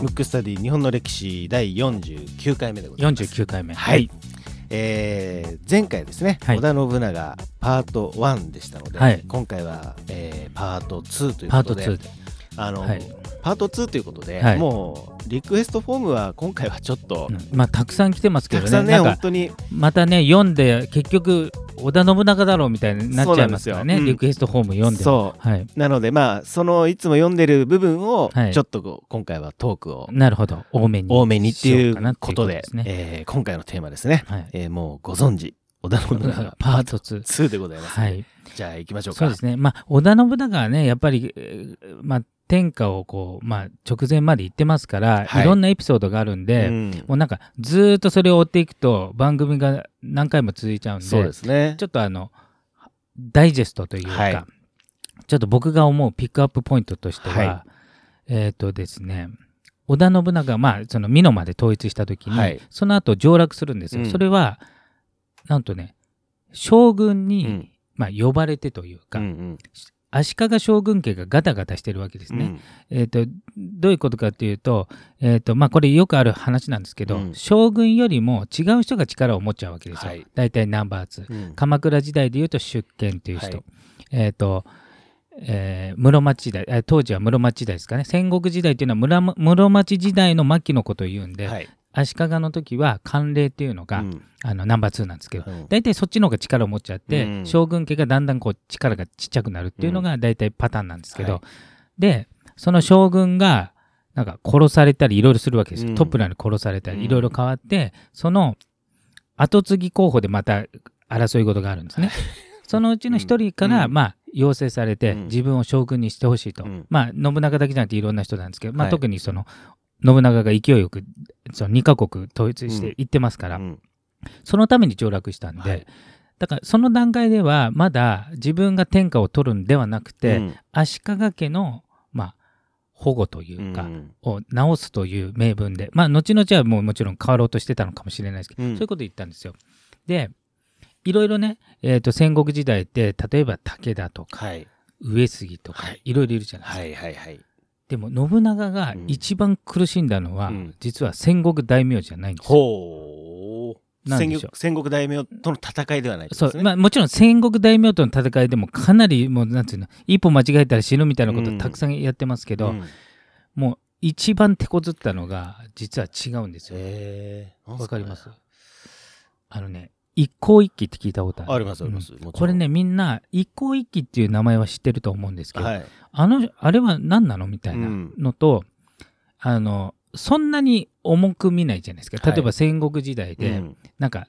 ムックスタディ日本の歴史第49回目でございます。49回目。はい。えー前回ですね、はい織田信長パート1でしたので、はい今回は、えーパート2というパートことで2で。あの、はいパート2ということで、はいもうリクエストフォームは今回はちょっと、うんまあ、たくさん来てますけどね。たくさんね本当にまたね、読んで、結局、織田信長だろうみたいになっちゃいますからね。そうなんリクエストフォーム読んでも。そはい。うなのでまあそのいつも読んでる部分をはいちょっとこう今回はトークをなるほど。多めに。多めにっていうことでですね。えー今回のテーマですね、はい。えーもうご存知織田信長 パート2。2でございます、はい。じゃあ行きましょうかそうですね。まあ、織田信長はね、やっぱり、えーまあ、天下をこう、まあ、直前まで行ってますから、はい。い、ろんなエピソードがあるんで、うん。もうなんか、ずーっとそれを追っていくと、番組が何回も続いちゃうんで、そうですね。ちょっとあの、ダイジェストというか、はい。ちょっと僕が思うピックアップポイントとしては、はい。えっ、とですね、織田信長が、まあ、その美濃まで統一したときに、はい。その後上洛するんですよ。うん。それは、なんとね、将軍に、うん。まあ、呼ばれてというか、うんうん足利将軍家がガタガタしてるわけですね。うんえっ、と、どういうことかっていうと、えっ、と、まあ、これよくある話なんですけど、うん将軍よりも違う人が力を持っちゃうわけですよ。はい大体ナンバー2。うん鎌倉時代でいうと出見という人。はいえっ、と、えー室町時代、えー当時は室町時代ですかね。戦国時代っていうのは室町時代の末期のことを言うんで、はい足利の時は慣例っていうのが、うん。あのナンバー2なんですけど、うん。大体そっちの方が力を持っちゃって、うん。将軍家がだんだんこう力がちっちゃくなるっていうのが大体パターンなんですけど、はい。でその将軍がなんか殺されたりいろいろするわけですよ、うん。トップランに殺されたうん。りいろいろ変わってその後継ぎ候補でまた争い事があるんですね。そのうちの一人から、うん。まあ、要請されて、うん。自分を将軍にしてほしいと、うん。まあ、信長だけじゃなくていろんな人なんですけど、まあ、はい。特にその信長が勢いよくその2カ国統一して行ってますから、うん。そのために上洛したんで、はい。だからその段階ではまだ自分が天下を取るんではなくて、うん。足利家の、まあ、保護というか、うん。を直すという名分で、まあ、後々はもうもちろん変わろうとしてたのかもしれないですけど、うん。そういうこと言ったんですよ。で、いろいろね、えーと戦国時代って、例えば武田とかはい。上杉とかはい、いろいろいるじゃないですか。はいはいはいでも、信長が一番苦しんだのは、うん。実は戦国大名じゃないんですよ。ほう。なんでしょう。戦国大名との戦いではないってそう、まあ、もちろん戦国大名との戦いでもかなりもうなんていうの一歩間違えたら死ぬみたいなことうん。たくさんやってますけど、うん。もう一番手こずったのが実は違うんですよ。へえわかります？あのね一向一揆って聞いたことある。ありますあります。これねみんな一向一揆っていう名前は知ってると思うんですけど、はい。あのあれは何なのみたいなのと、あのそんなに重く見ないじゃないですか。例えば戦国時代で、うん。なんか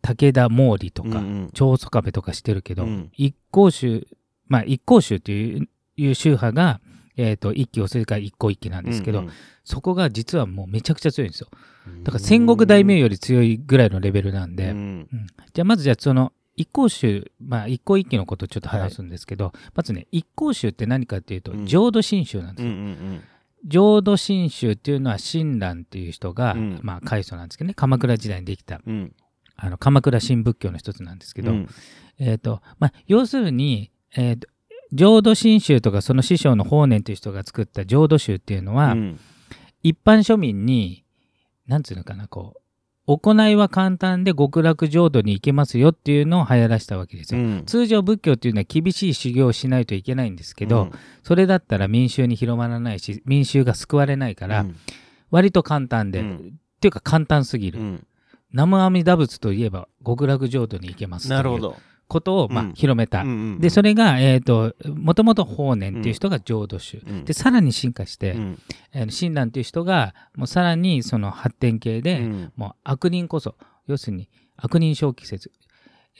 武田毛利とか、うんうん。長宗我部とかしてるけど、うん。一向宗まあ一向宗といういう宗派が、えー、と一揆をするから一向一揆なんですけど、うんそこが実はもうめちゃくちゃ強いんですよ。うんだから戦国大名より強いぐらいのレベルなんで、うん。うん。じゃあまずじゃあその一向宗まあ一向一揆のことをちょっと話すんですけど、まずね一向宗って何かっていうとうん。浄土真宗なんですよ、うんうん浄土真宗っていうのは親鸞っていう人が、うん。まあ開祖なんですけどね。鎌倉時代にできたうん。うんあの鎌倉新仏教の一つなんですけど、うん。えっ、と、まあ、要するに、えーと浄土真宗とかその師匠の法然という人が作った浄土宗っていうのは、うん。一般庶民に、なんつうのかな、こう、行いは簡単で極楽浄土に行けますよっていうのを流行らしたわけですよ。うん。通常仏教っていうのは厳しい修行をしないといけないんですけど、それだったら民衆に広まらないし、民衆が救われないから、うん。割と簡単で、うん。っていうか簡単すぎる。うん。南無阿弥陀仏といえば極楽浄土に行けますなるほどことを、まあうん。広めた。うんうんで、それが、えっ、と、もともと法然っていう人が浄土宗。うん。で、さらに進化して、うん。えー親鸞っていう人が、もうさらにその発展系で、うん。もう悪人こそ、要するに悪人小規説。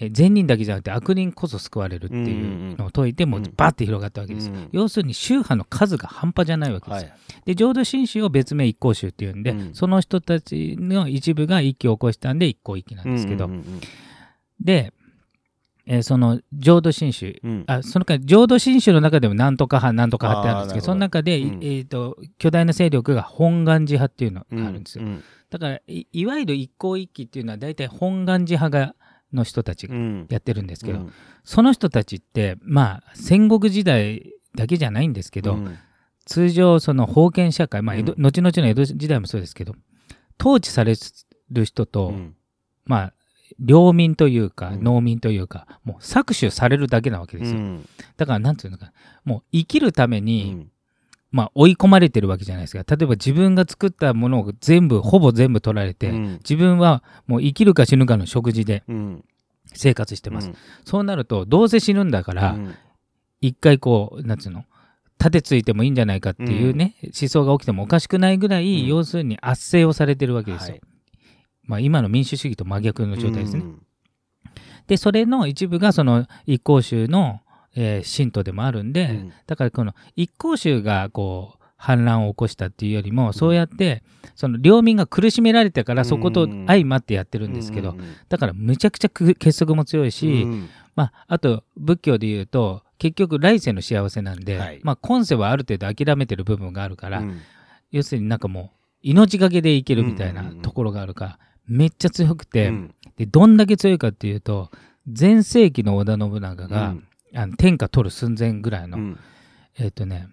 えー善人だけじゃなくて悪人こそ救われるっていうのを説いて、もうバーって広がったわけです。うん。要するに宗派の数が半端じゃないわけです。よ。はい。で、浄土真宗を別名一向宗っていうんで、うん。その人たちの一部が一揆を起こしたんで一向一揆なんですけど、うんうん。で、えーその浄土真宗、うん。うんあその間浄土真宗の中でもなんとか派なんとか派ってあるんですけどその中で、うん。えー、と巨大な勢力が本願寺派っていうのがあるんですよ、うんだからいいわゆる一向一揆っていうのは大体本願寺派がの人たちがうんやってるんですけど、うん。その人たちってまあ戦国時代だけじゃないんですけど、うん。通常その封建社会、まあ江戸うん。後々の江戸時代もそうですけど統治される人と、うん。まあ領民というかうん。農民というか、もう搾取されるだけなわけですよ、うん。だからなんていうのかなもう生きるためうに、ん。まあ追い込まれてるわけじゃないですか。例えば自分が作ったものを全部ほぼ全部取られて、うん。自分はもう生きるか死ぬかの食事でうん。生活してます、うん。そうなるとどうせ死ぬんだから、うん。一回こうなんつうの盾ついてもいいんじゃないかっていうね、思想が起きてもおかしくないぐらい、うん。要するに圧政をされてるわけですよ、はいまあ、今の民主主義と真逆の状態ですね、うん。でそれの一部がその一向宗の、えー信徒でもあるんで、うん。だからこの一向宗がこう反乱を起こしたっていうよりも、そうやってその領民が苦しめられたからそこと相まってやってるんですけど、だからむちゃくちゃく結束も強いし、うんまあ、あと仏教で言うと結局来世の幸せなんで、はい。まあ、今世はある程度諦めてる部分があるから、うん。要するになんかもう命がけで生きるみたいなところがあるから、めっちゃ強くて、うん。でどんだけ強いかっていうと前世紀の織田信長が、うん。あの天下取る寸前ぐらいの、うん。えっ、とね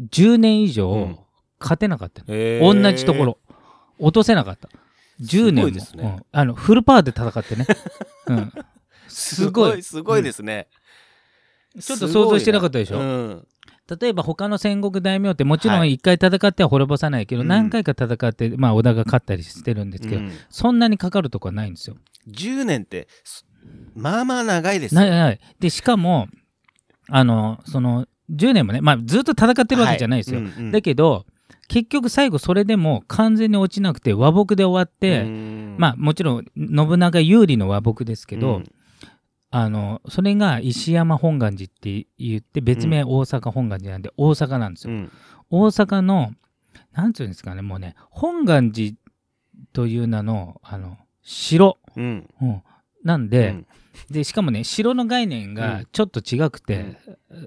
10年以上うん。勝てなかった同じところ。落とせなかった。10年も。ね。うん。あのフルパワーで戦ってね、うん、すごい。すごいですね。ちょっと想像してなかったでしょ、うん例えば他の戦国大名ってもちろんはい。一回戦っては滅ぼさないけど、うん。何回か戦って、まあ、織田が勝ったりしてるんですけど、うん。そんなにかかるとこはないんですよ。10年ってすまあまあ長いですよないない。でしかもあのその10年もね、まあ、ずっと戦ってるわけじゃないですよ。はうんうん。だけど結局最後それでも完全に落ちなくて和睦で終わって、うん。まあもちろん信長有利の和睦ですけど、うんあのそれが石山本願寺って言って別名大阪本願寺なんで大阪なんですよ。うん。大阪のなんていうんですかねもうね本願寺という名のあの城、うん。うん、なんで,、うん。でしかもね城の概念うん。がちょっと違くて、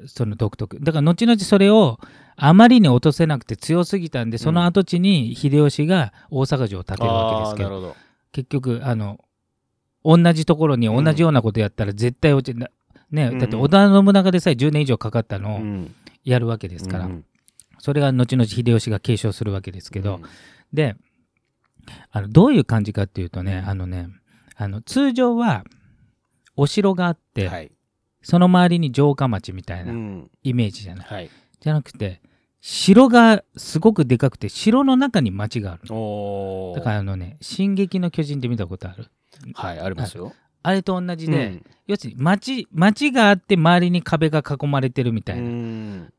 その独特。だから後々それをあまりに落とせなくて強すぎたんでその跡地に秀吉が大阪城を建てるわけですけど。結局あの同じところに同じようなことやったら絶対落ちな、ね、うん。だって織田信長でさえ10年以上かかったのをうん。やるわけですから、うんそれが後々秀吉が継承するわけですけど、うん。であのどういう感じかっていうとねあのねあの通常はお城があって、はい。その周りに城下町みたいなうん。イメージじゃない。じゃなくて城がすごくでかくて城の中に町がある。だからあのね「進撃の巨人」って見たことある？はいありますよ。あれと同じで、うん。要するに町町があって周りに壁が囲まれてるみたいなうん。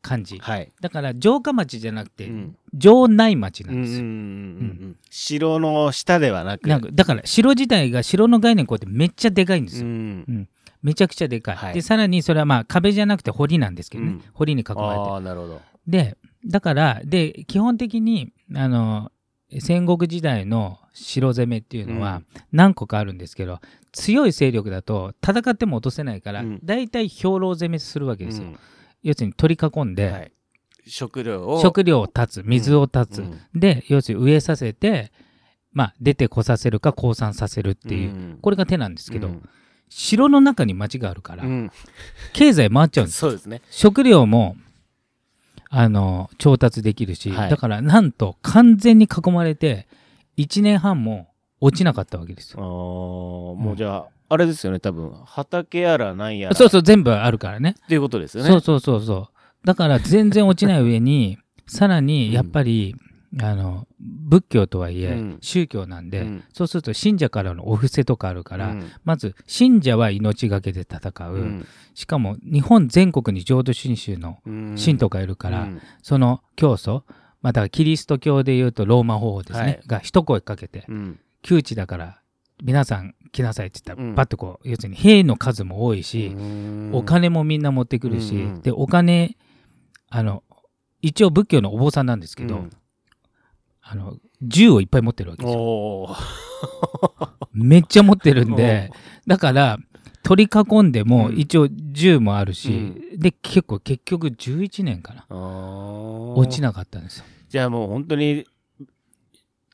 感じ、はい。だから城下町じゃなくて、うん。城内町なんですよ、うん城の下ではなく。なんかだから城自体が城の概念こうやってめっちゃでかいんですうよ、んめちゃくちゃでかい、はい。でさらにそれはまあ壁じゃなくて堀なんですけどね、うん。堀に囲まれてああなるほど。でだからで基本的にあの戦国時代の城攻めっていうのは何個かあるんですけど、強い勢力だと戦っても落とせないから、うん。大体兵糧攻めするわけですよ、うん。要するに取り囲んで、はい。食料を。食料を断つ水を断つ、うん。で要するに植えさせて、まあ、出てこさせるか降参させるっていう、うん。これが手なんですけど、うん城の中に町があるから、うん。経済回っちゃうんです。そうですね。食料もあの調達できるし、はい。だからなんと完全に囲まれて1年半も落ちなかったわけですよ。もうじゃああれですよね多分。畑やらなんやら。そうそう全部あるからね。っていうことですよね。そうそうそうそう。だから全然落ちない上にさらにやっぱり、あの仏教とはいえ、うん。宗教なんで、うん。そうすると信者からのお布施とかあるから、うん。まず信者は命がけで戦う、うん。しかも日本全国に浄土真宗のうん。信徒がいるから、うん。その教祖、まあ、だからキリスト教でいうとローマ法王ですね、はい。が一声かけて、うん。窮地だから皆さん来なさいって言ったら、うん。パッとこう要するに兵の数も多いし、うん。お金もみんな持ってくるし、でお金あの一応仏教のお坊さんなんですけど、うんあの銃をいっぱい持ってるわけですよ。めっちゃ持ってるんでだから取り囲んでもうん。一応銃もあるし、で結構結局11年かな。落ちなかったんですよ。じゃあもう本当に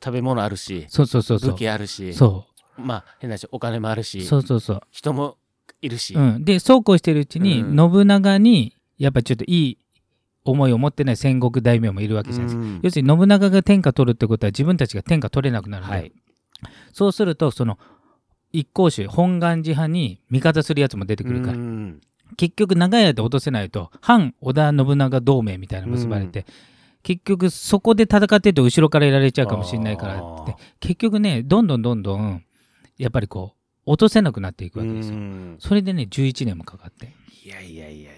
食べ物あるしそうそうそうそう。武器あるしそまあ変な話お金もあるうしそうそうそう。人もいるし、うん、でそうこうしてるうちに、うん。信長にやっぱちょっといい思いを持ってない戦国大名もいるわけじゃないですか。うん。要するに信長が天下取るってことは自分たちが天下取れなくなるので、はい。そうするとその一向宗本願寺派に味方するやつも出てくるから、うん。結局長い間落とせないと反織田信長同盟みたいなの結ばれて、結局そこで戦ってると後ろからやられちゃうかもしれないからって。結局ねどんどんどんどんやっぱりこう落とせなくなっていくわけですよ。うん。それでね11年もかかって。いやいやいやいや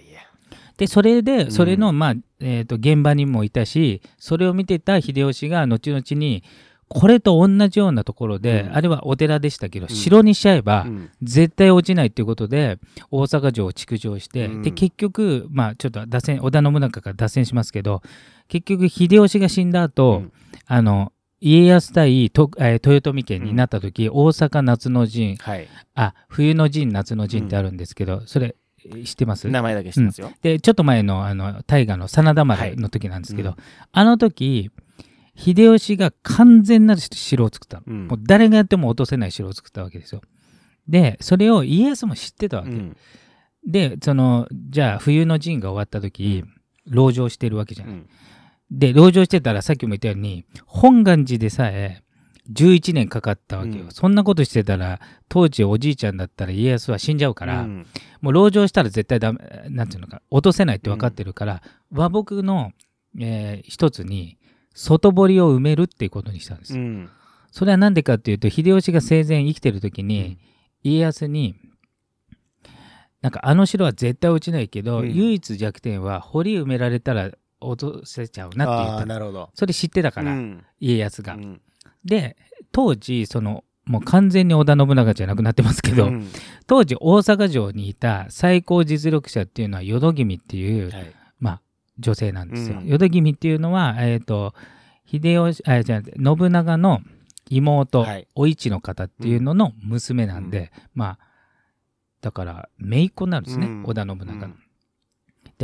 でそれでん。それの、まあえー、と現場にもいたしそれを見てた秀吉が後々にこれと同じようなところで、うん。あれはお寺でしたけど、ん。城にしちゃえば、うん。絶対落ちないっていうことで大阪城を築城して、うん。で結局まあちょっと脱線織田信長から脱線しますけど結局秀吉が死んだ後、うん。あの家康対と、えー豊臣家になった時、大阪夏の陣はい。あ冬の陣夏の陣ってあるんですけど、それえー知ってます？名前だけ知ってますよ。でちょっと前のあの大河の真田丸の時なんですけど、あの時秀吉が完全なる城を作ったの、うん。もう誰がやっても落とせない城を作ったわけですよ。でそれを家康も知ってたわけ、うん。でそのじゃあ冬の陣が終わった時籠城してるわけじゃない、うん。で籠城してたらさっきも言ったように本願寺でさえ11年かかったわけよ、うん。そんなことしてたら当時おじいちゃんだったら家康は死んじゃうから、うん。もう籠城したら絶対ダメなんていうのか落とせないって分かってるから、和睦の、えー一つに外堀を埋めるっていうことにしたんですよ、うん。それは何でかっていうと秀吉が生前生きてる時に、家康になんかあの城は絶対落ちないけど、うん。唯一弱点は堀埋められたら落とせちゃうなって言あった。ーなるほど。それ知ってたから、うん。家康が、うんで当時そのもう完全に織田信長じゃなくなってますけど、うん。当時大阪城にいた最高実力者っていうのは淀君っていう、はい。まあ、女性なんですよ。うん。淀君っていうのは、えー、と秀吉あじゃあ信長の妹、はい。お市の方っていうのの娘なんで、まあだから姪っ子になるんですね、うん。織田信長の。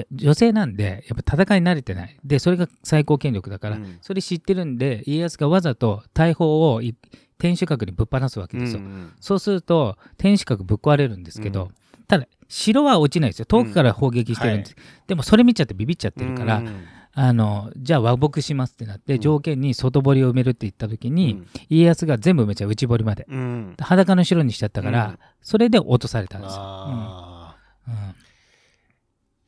うんで女性なんでやっぱ戦いに慣れてない。でそれが最高権力だから、うん。それ知ってるんで家康がわざと大砲をい天守閣にぶっ放すわけですよ。うんそうすると天守閣ぶっ壊れるんですけど、うん。ただ城は落ちないですよ。遠くから砲撃してるんです、でもそれ見ちゃってビビっちゃってるから、うんあのじゃあ和睦しますってなって、うん。条件に外堀を埋めるって言った時に、家康が全部埋めちゃう内堀まで。うん。裸の城にしちゃったから、うん。それで落とされたんですよ。あうん。うん。ー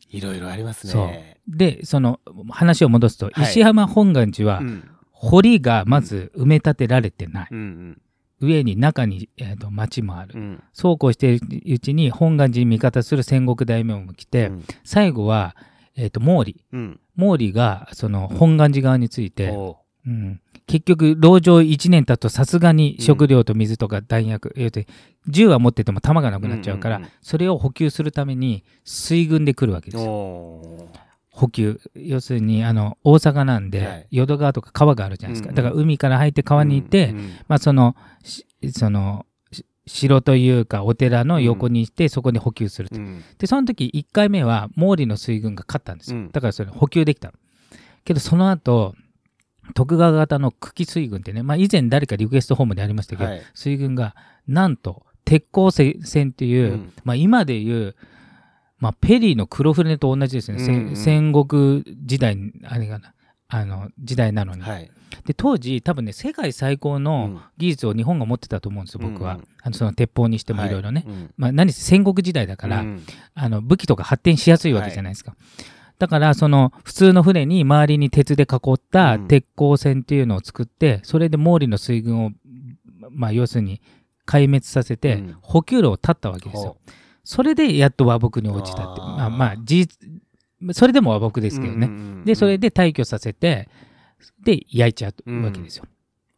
いろいろありますね。でその話を戻すと、はい。石浜本願寺は、うん。堀がまず埋め立てられてない、うん上に中に、えー、と町もある、うん。そうこうしているうちに本願寺に味方する戦国大名も来て、うん。最後は、えー、と毛利。うん。毛利がその本願寺側について、おうん、結局籠城1年経つとさすがに食料と水とか弾薬、要するに銃は持ってても弾がなくなっちゃうから、うんうんうん。それを補給するために水軍で来るわけーですよ。お補給。要するにあの大阪なんで、はい。淀川とか川があるじゃないですか、うんうん。だから海から入って川に行って、うんうんまあそのしそのし城というかお寺の横にしてそこに補給すると、うん。でその時1回目は毛利の水軍が勝ったんですよ、うん。だからそれ補給できたけどその後徳川方の久喜水軍ってね、まあ、以前誰かリクエストホームでありましたけど、はい。水軍がなんと鉄鋼船っていう、うん。まあ、今でいう、まあ、ペリーの黒船と同じですね、せうん。うん戦国時代にあれがなあの時代なのに、はい。で当時多分ね世界最高うのん。技術を日本が持ってたと思うんですよ僕は、うんうん。あのその鉄砲にしてもい。ろいろね、うん。まあ、何せ戦国時代だから、うん。あの武器とか発展しやすいわけじゃないですか。だからその普通の船に周りに鉄で囲ったうん。鉄鋼船っていうのを作って、それで毛利の水軍を、まあ、要するに壊滅させてうん。補給路を断ったわけですよ。それでやっと和睦に応じたってまあまあ事実それでも和睦ですけどね。うんうんうんでそれで退去させてで焼いちゃうわけですよ。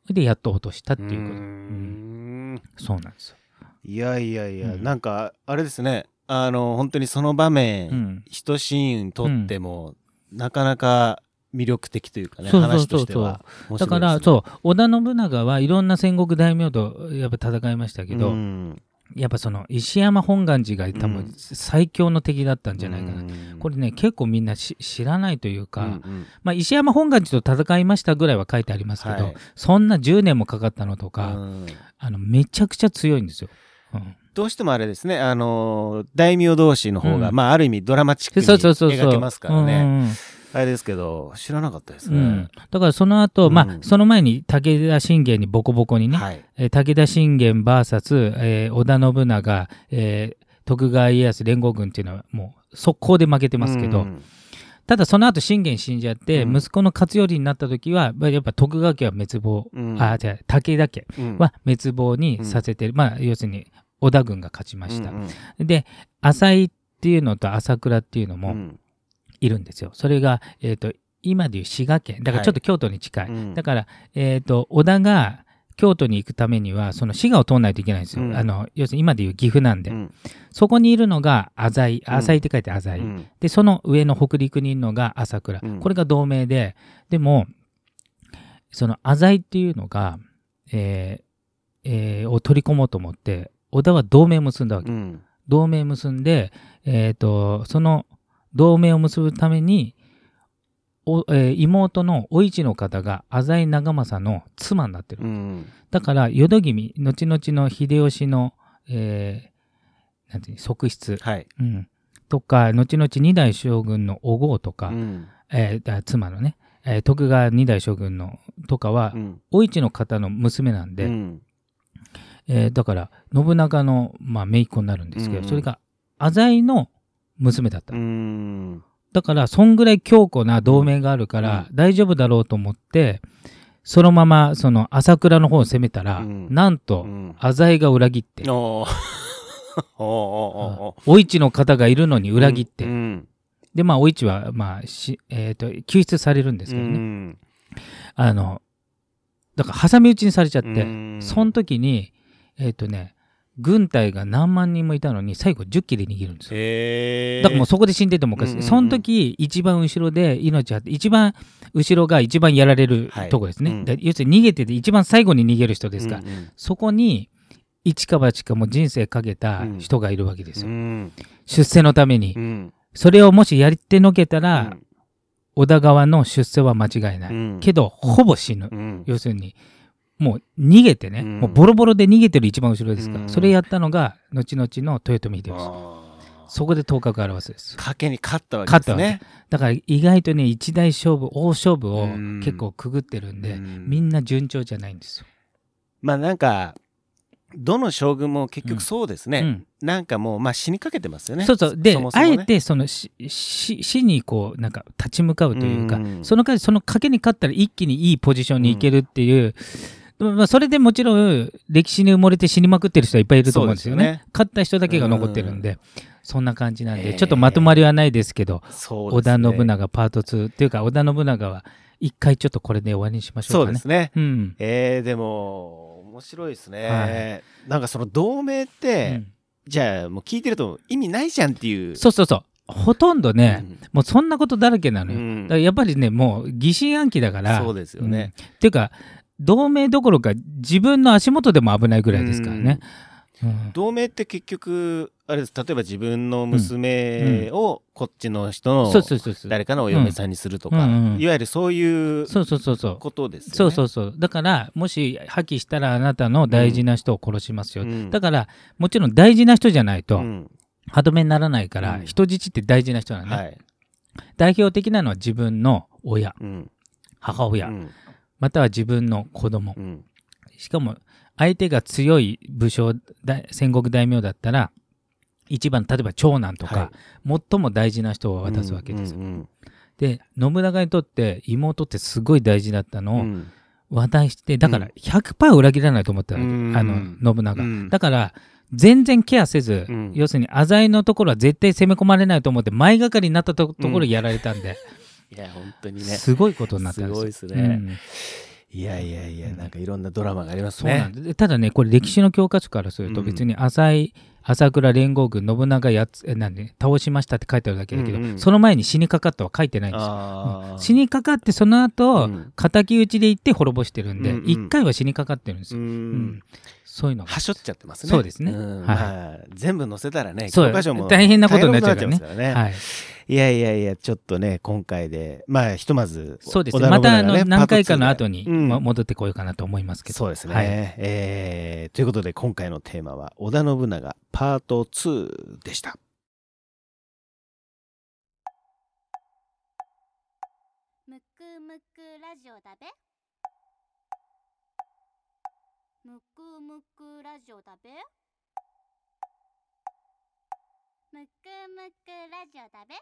でやっと落としたっていうこと。ううん。ん。そうなんですよ。いやいやいや、うん。なんかあれですねあの本当にその場面、うん。一シーンにとっても、なかなか魅力的というかねそうそうそうそう。ね、だからそう織田信長はいろんな戦国大名とやっぱ戦いましたけど、うん。やっぱその石山本願寺が多分うん。最強の敵だったんじゃないかな、うん。これね結構みんなし知らないというか、うんうん。まあ、石山本願寺と戦いましたぐらいは書いてありますけど、はい。そんな10年もかかったのとか、うん。あのめちゃくちゃ強いんですよ。うんどうしてもあれですね、あのー大名同士の方が、うん。まあ、ある意味ドラマチックに描けますからね。あれですけど、知らなかったですね。うん、だからその後、まあうんその前に武田信玄にボコボコにね、はい。えー武田信玄 VS、えー織田信長、えー徳川家康連合軍っていうのはもう速攻で負けてますけど、うん。ただその後信玄死んじゃって、うん。息子の勝頼になった時はまあやっぱ徳川家は滅亡、うん。あじゃあ武田家うん。は滅亡にさせてる、まあ要するに織田軍が勝ちました、うんうん。で浅井っていうのと朝倉っていうのもうん。いるんですよ。それが、えー、と今でいう滋賀県。だからちょっと京都に近い、うん。だから、えー、と織田が京都に行くためにはその滋賀を通らないといけないんですよ、うん。あの要するに今でいう岐阜なんで、うん。そこにいるのが浅井。うん。浅井って書いて浅井、うん。でその上の北陸にいるのが朝倉、うん。これが同盟ででもその浅井っていうのが、えーえーを取り込もうと思って織田は同盟を結んだわけ、うん。同盟を結んで、えー、とその同盟を結ぶためにお、えー妹のお市の方が浅井長政の妻になってる、うん。だから淀君後々の秀吉の、えーなんていうの側室、はい。うん、とか後々二代将軍のお郷とか、うん。えーだ妻のね、えー徳川二代将軍のとかは、うん。お市の方の娘なんで、うんえーだから信長の、まあ、姪っ子になるんですけど、うん。うんそれが浅井の娘だったうの、ん。だからそんぐらい強固な同盟があるから、大丈夫だろうと思ってそのままその朝倉の方を攻めたら、うん。なんとうん。浅井が裏切って、お市の方がいるのに裏切って、うん。でまあお市は、まあしえー、と救出されるんですけどね、うん。あのだから挟み撃ちにされちゃって、うん。その時にえっ、とね軍隊が何万人もいたのに最後10切れ逃げるんですよ。だからもうそこで死んでてもおかしい、うんうんうん。その時一番後ろで命あって一番後ろが一番やられるはい。とこですね、うん。で要するに逃げてて一番最後に逃げる人ですから、うんうん。そこに一か八かも人生かけた人がいるわけですよ、うん。出世のために、うん。それをもしやってのけたら、うん。織田側の出世は間違いない、うん。けどほぼ死ぬ、うん。要するにもう逃げてね、うん。もうボロボロで逃げてる一番後ろですから、うん。それやったのが後々の豊臣秀吉。そこで頭角を現す。です賭けに勝ったわけですね。け。だから意外とね一大勝負大勝負をうん。結構くぐってるんで、うん。みんな順調じゃないんですよ。まあなんかどの将軍も結局そうですね、うん。なんかもうまあ死にかけてますよね。そうそう。でね。あえてその死死死にこうなんか立ち向かうというか、うん。その代わりその賭けに勝ったら一気にいいポジションに行けるっていう、まあ、それでもちろん歴史に埋もれて死にまくってる人はいっぱいいると思うんですよね。ね。勝った人だけが残ってるんで、そんな感じなんで、へー。ちょっとまとまりはないですけど織田信長パート2っていうか織田信長は一回ちょっとこれで終わりにしましょそううかね。ですね。うん。えー、でも面白いですね、はい。なんかその同盟って、うん。じゃあもう聞いてると意味ないじゃんっていう。そうそうそう。ほとんどね、うん。もうそんなことだらけなのよ。やっぱりねもう疑心暗鬼だから。そうですよね、うん。っていうか同盟どころか自分の足元でも危ないぐらいですからね。うん。同盟って結局あれです。例えば自分の娘をこっちの人の誰かのお嫁さんにするとか、いわゆるそういうそうそうそうそう。ことですよね。そうそうそうだからもし破棄したらあなたの大事な人を殺しますよ、うん。だからもちろん大事な人じゃないとうん。歯止めにならないから、うん。人質って大事な人なんね、はい。代表的なのは自分の親。うん。母親、うんまたは自分の子供。うん。しかも相手が強い武将大戦国大名だったら一番例えば長男とか、最も大事な人を渡すわけですよ、うんで信長にとって妹ってすごい大事だったのを、うん。渡してだから100%裏切らないと思ったわけ、うん。あの信長、うん。だから全然ケアせず、うん。要するに浅井のところは絶対攻め込まれないと思って前がかりになったとところやられたんで、いや本当にね。すごいことになったんです。よすごいですね。うん。いやいやいやなんかいろんなドラマがありますそうなんね。ただねこれ歴史の教科書からするとうん。別に浅井朝倉連合軍信長やつえなんで倒しましたって書いてあるだけだけど、うんうんその前に死にかかったは書いてないんですよ。あー。死にかかってその後、うん。敵討ちで行って滅ぼしてるんで、うんうん。一回は死にかかってるんですうよ。うん。んそういうのが。はしょっちゃってますね。そうですね。ん。はい。まあ全部載せたらねそう。教科書も大変なことになっちゃうからね。大変なことになっちゃいますからね。はい、いやいやいやちょっとね今回でまあひとまずそうですね。またあの何回かのパート2後にうん。ま戻ってこようかなと思いますけど。そうですね、はい。えーということで今回のテーマは織田信長パート2でした。むくむくラジオだべむくむくラジオだべ？むくむくラジオだべ？